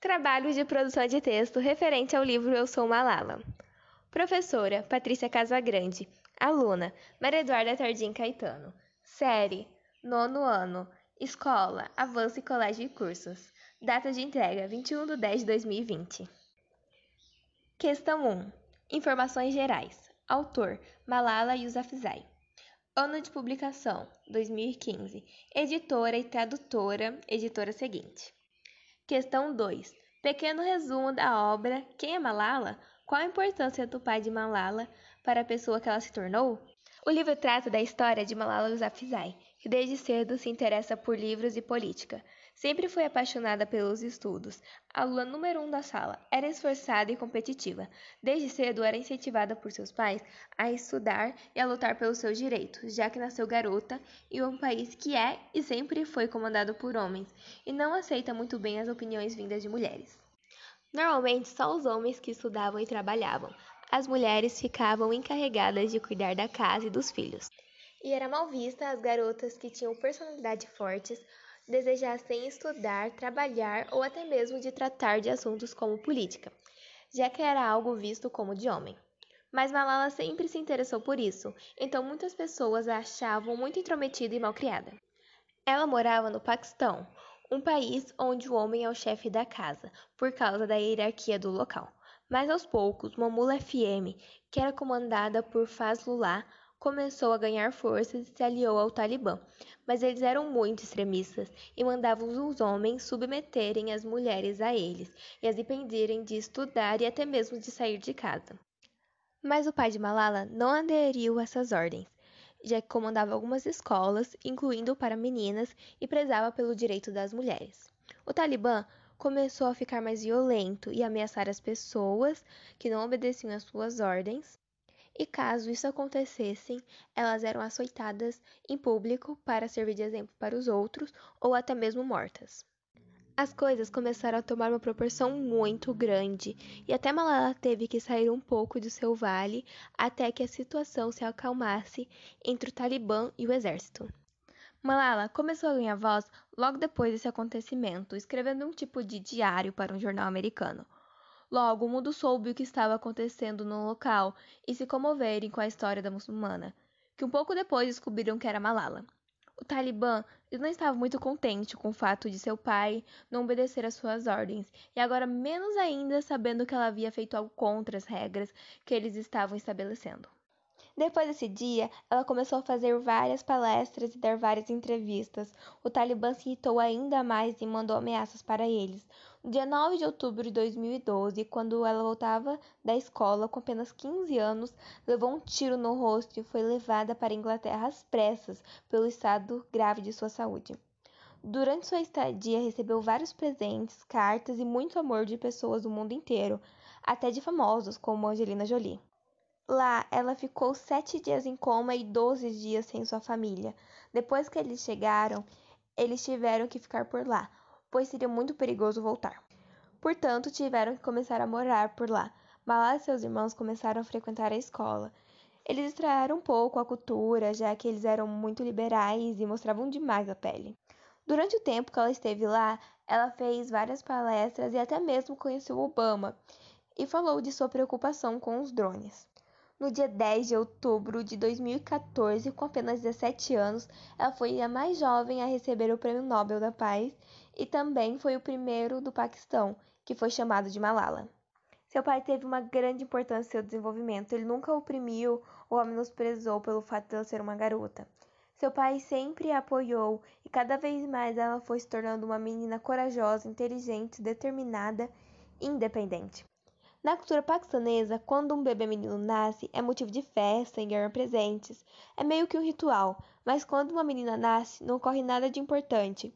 Trabalho de produção de texto referente ao livro Eu Sou Malala. Professora Patrícia Casagrande. Aluna Maria Eduarda Tardim Caetano. Série Nono ano. Escola Avanço e Colégio e Cursos. Data de entrega 21 de 10 de 2020. Questão 1. Informações gerais. Autor Malala Yousafzai. Ano de publicação 2015. Editora e tradutora, editora seguinte. Questão 2. Pequeno resumo da obra Quem é Malala? Qual a importância do pai de Malala para a pessoa que ela se tornou? O livro trata da história de Malala Yousafzai, desde cedo se interessa por livros e política. Sempre foi apaixonada pelos estudos. A aluna número um da sala era esforçada e competitiva. Desde cedo era incentivada por seus pais a estudar e a lutar pelos seus direitos, já que nasceu garota em um país que é e sempre foi comandado por homens e não aceita muito bem as opiniões vindas de mulheres. Normalmente só os homens que estudavam e trabalhavam. As mulheres ficavam encarregadas de cuidar da casa e dos filhos. E era mal vista as garotas que tinham personalidade fortes desejassem estudar, trabalhar ou até mesmo de tratar de assuntos como política, já que era algo visto como de homem. Mas Malala sempre se interessou por isso, então muitas pessoas a achavam muito intrometida e malcriada. Ela morava no Paquistão, um país onde o homem é o chefe da casa, por causa da hierarquia do local. Mas aos poucos, uma mula FM, que era comandada por Fazlullah, começou a ganhar forças e se aliou ao Talibã, mas eles eram muito extremistas e mandavam os homens submeterem as mulheres a eles e as impedirem de estudar e até mesmo de sair de casa. Mas o pai de Malala não aderiu a essas ordens, já que comandava algumas escolas, incluindo para meninas, e prezava pelo direito das mulheres. O Talibã começou a ficar mais violento e ameaçar as pessoas que não obedeciam às suas ordens e caso isso acontecesse, elas eram açoitadas em público para servir de exemplo para os outros ou até mesmo mortas. As coisas começaram a tomar uma proporção muito grande e até Malala teve que sair um pouco do seu vale até que a situação se acalmasse entre o Talibã e o exército. Malala começou a ganhar voz logo depois desse acontecimento, escrevendo um tipo de diário para um jornal americano. Logo, o mundo soube o que estava acontecendo no local e se comoverem com a história da muçulmana, que um pouco depois descobriram que era Malala. O Talibã não estava muito contente com o fato de seu pai não obedecer às suas ordens, e agora menos ainda sabendo que ela havia feito algo contra as regras que eles estavam estabelecendo. Depois desse dia, ela começou a fazer várias palestras e dar várias entrevistas. O Talibã se irritou ainda mais e mandou ameaças para eles. No dia 9 de outubro de 2012, quando ela voltava da escola com apenas 15 anos, levou um tiro no rosto e foi levada para a Inglaterra às pressas pelo estado grave de sua saúde. Durante sua estadia, recebeu vários presentes, cartas e muito amor de pessoas do mundo inteiro, até de famosos como Angelina Jolie. Lá, ela ficou sete dias em coma e doze dias sem sua família. Depois que eles chegaram, eles tiveram que ficar por lá, pois seria muito perigoso voltar. Portanto, tiveram que começar a morar por lá. Malala e seus irmãos começaram a frequentar a escola. Eles estranharam um pouco a cultura, já que eles eram muito liberais e mostravam demais a pele. Durante o tempo que ela esteve lá, ela fez várias palestras e até mesmo conheceu Obama e falou de sua preocupação com os drones. No dia 10 de outubro de 2014, com apenas 17 anos, ela foi a mais jovem a receber o Prêmio Nobel da Paz e também foi o primeiro do Paquistão, que foi chamado de Malala. Seu pai teve uma grande importância em seu desenvolvimento. Ele nunca oprimiu ou a menosprezou pelo fato de ela ser uma garota. Seu pai sempre a apoiou e cada vez mais ela foi se tornando uma menina corajosa, inteligente, determinada e independente. Na cultura paquistanesa, quando um bebê menino nasce, é motivo de festa e ganhar presentes. É meio que um ritual, mas quando uma menina nasce, não ocorre nada de importante.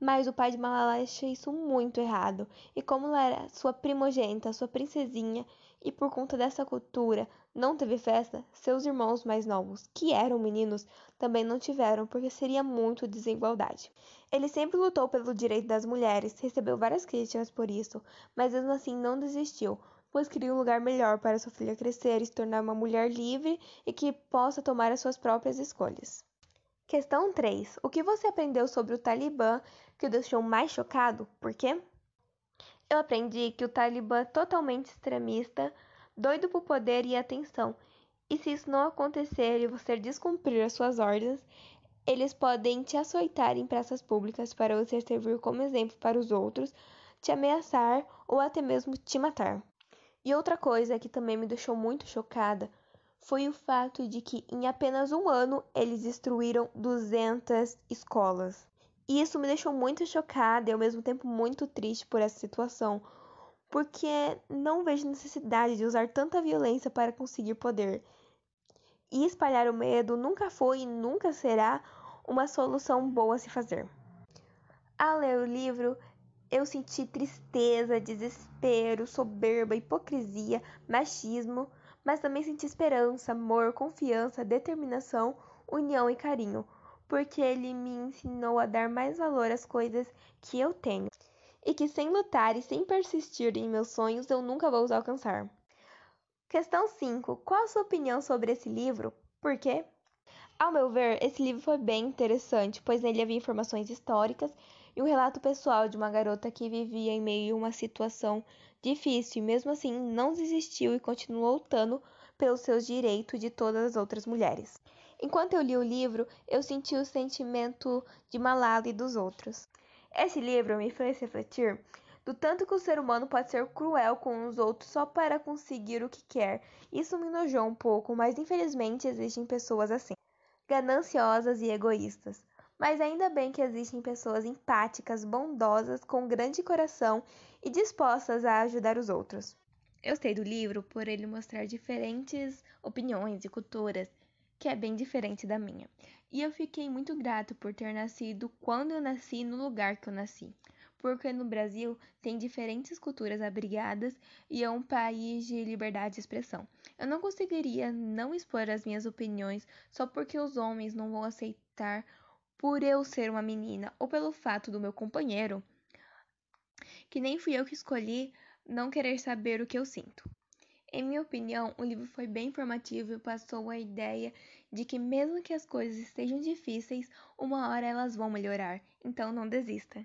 Mas o pai de Malala acha isso muito errado, e como ela era sua primogênita, sua princesinha, e por conta dessa cultura não teve festa, seus irmãos mais novos, que eram meninos, também não tiveram, porque seria muito desigualdade. Ele sempre lutou pelo direito das mulheres, recebeu várias críticas por isso, mas mesmo assim não desistiu pois queria um lugar melhor para sua filha crescer e se tornar uma mulher livre e que possa tomar as suas próprias escolhas. Questão 3. O que você aprendeu sobre o Talibã que o deixou mais chocado? Por quê? Eu aprendi que o Talibã é totalmente extremista, doido por poder e atenção. E se isso não acontecer e você descumprir as suas ordens, eles podem te açoitar em praças públicas para você servir como exemplo para os outros, te ameaçar ou até mesmo te matar. E outra coisa que também me deixou muito chocada foi o fato de que em apenas um ano eles destruíram 200 escolas. E isso me deixou muito chocada e ao mesmo tempo muito triste por essa situação, porque não vejo necessidade de usar tanta violência para conseguir poder. E espalhar o medo nunca foi e nunca será uma solução boa a se fazer. Ao ler o livro, eu senti tristeza, desespero, soberba, hipocrisia, machismo, mas também senti esperança, amor, confiança, determinação, união e carinho, porque ele me ensinou a dar mais valor às coisas que eu tenho e que sem lutar e sem persistir em meus sonhos eu nunca vou os alcançar. Questão 5. Qual a sua opinião sobre esse livro? Por quê? Ao meu ver, esse livro foi bem interessante, pois nele havia informações históricas e um relato pessoal de uma garota que vivia em meio a uma situação difícil e mesmo assim não desistiu e continuou lutando pelos seus direitos de todas as outras mulheres. Enquanto eu li o livro, eu senti o sentimento de Malala e dos outros. Esse livro me fez refletir do tanto que o ser humano pode ser cruel com os outros só para conseguir o que quer. Isso me enojou um pouco, mas infelizmente existem pessoas assim, gananciosas e egoístas. Mas ainda bem que existem pessoas empáticas, bondosas, com grande coração e dispostas a ajudar os outros. Eu gostei do livro por ele mostrar diferentes opiniões e culturas, que é bem diferente da minha. E eu fiquei muito grato por ter nascido quando eu nasci no lugar que eu nasci. Porque no Brasil tem diferentes culturas abrigadas e é um país de liberdade de expressão. Eu não conseguiria não expor as minhas opiniões só porque os homens não vão aceitar por eu ser uma menina ou pelo fato do meu companheiro, que nem fui eu que escolhi, não querer saber o que eu sinto. Em minha opinião, o livro foi bem informativo e passou a ideia de que, mesmo que as coisas estejam difíceis, uma hora elas vão melhorar, então não desista.